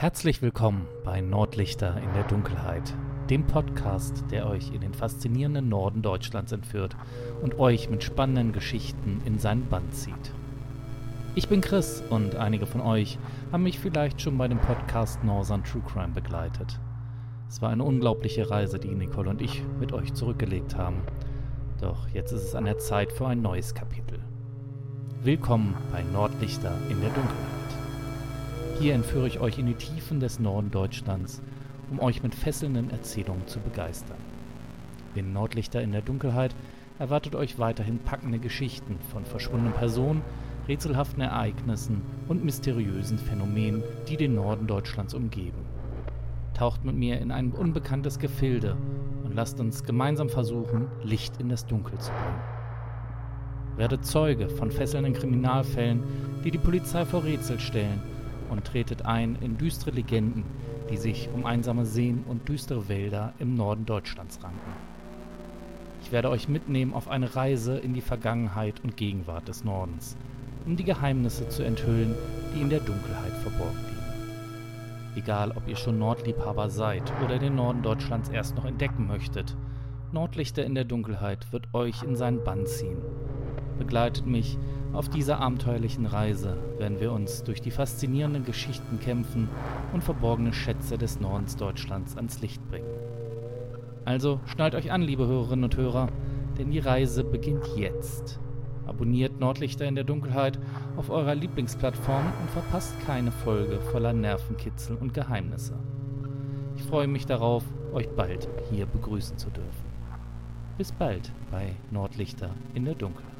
Herzlich willkommen bei Nordlichter in der Dunkelheit, dem Podcast, der euch in den faszinierenden Norden Deutschlands entführt und euch mit spannenden Geschichten in seinen Band zieht. Ich bin Chris und einige von euch haben mich vielleicht schon bei dem Podcast Northern True Crime begleitet. Es war eine unglaubliche Reise, die Nicole und ich mit euch zurückgelegt haben. Doch jetzt ist es an der Zeit für ein neues Kapitel. Willkommen bei Nordlichter in der Dunkelheit. Hier entführe ich euch in die Tiefen des Norden Deutschlands, um euch mit fesselnden Erzählungen zu begeistern. In Nordlichter in der Dunkelheit erwartet euch weiterhin packende Geschichten von verschwundenen Personen, rätselhaften Ereignissen und mysteriösen Phänomenen, die den Norden Deutschlands umgeben. Taucht mit mir in ein unbekanntes Gefilde und lasst uns gemeinsam versuchen, Licht in das Dunkel zu bringen. Werdet Zeuge von fesselnden Kriminalfällen, die die Polizei vor Rätsel stellen und tretet ein in düstere Legenden, die sich um einsame Seen und düstere Wälder im Norden Deutschlands ranken. Ich werde euch mitnehmen auf eine Reise in die Vergangenheit und Gegenwart des Nordens, um die Geheimnisse zu enthüllen, die in der Dunkelheit verborgen liegen. Egal, ob ihr schon Nordliebhaber seid oder den Norden Deutschlands erst noch entdecken möchtet, Nordlichter in der Dunkelheit wird euch in seinen Bann ziehen. Begleitet mich auf dieser abenteuerlichen Reise werden wir uns durch die faszinierenden Geschichten kämpfen und verborgene Schätze des Nordens Deutschlands ans Licht bringen. Also schnallt euch an, liebe Hörerinnen und Hörer, denn die Reise beginnt jetzt. Abonniert Nordlichter in der Dunkelheit auf eurer Lieblingsplattform und verpasst keine Folge voller Nervenkitzel und Geheimnisse. Ich freue mich darauf, euch bald hier begrüßen zu dürfen. Bis bald bei Nordlichter in der Dunkelheit.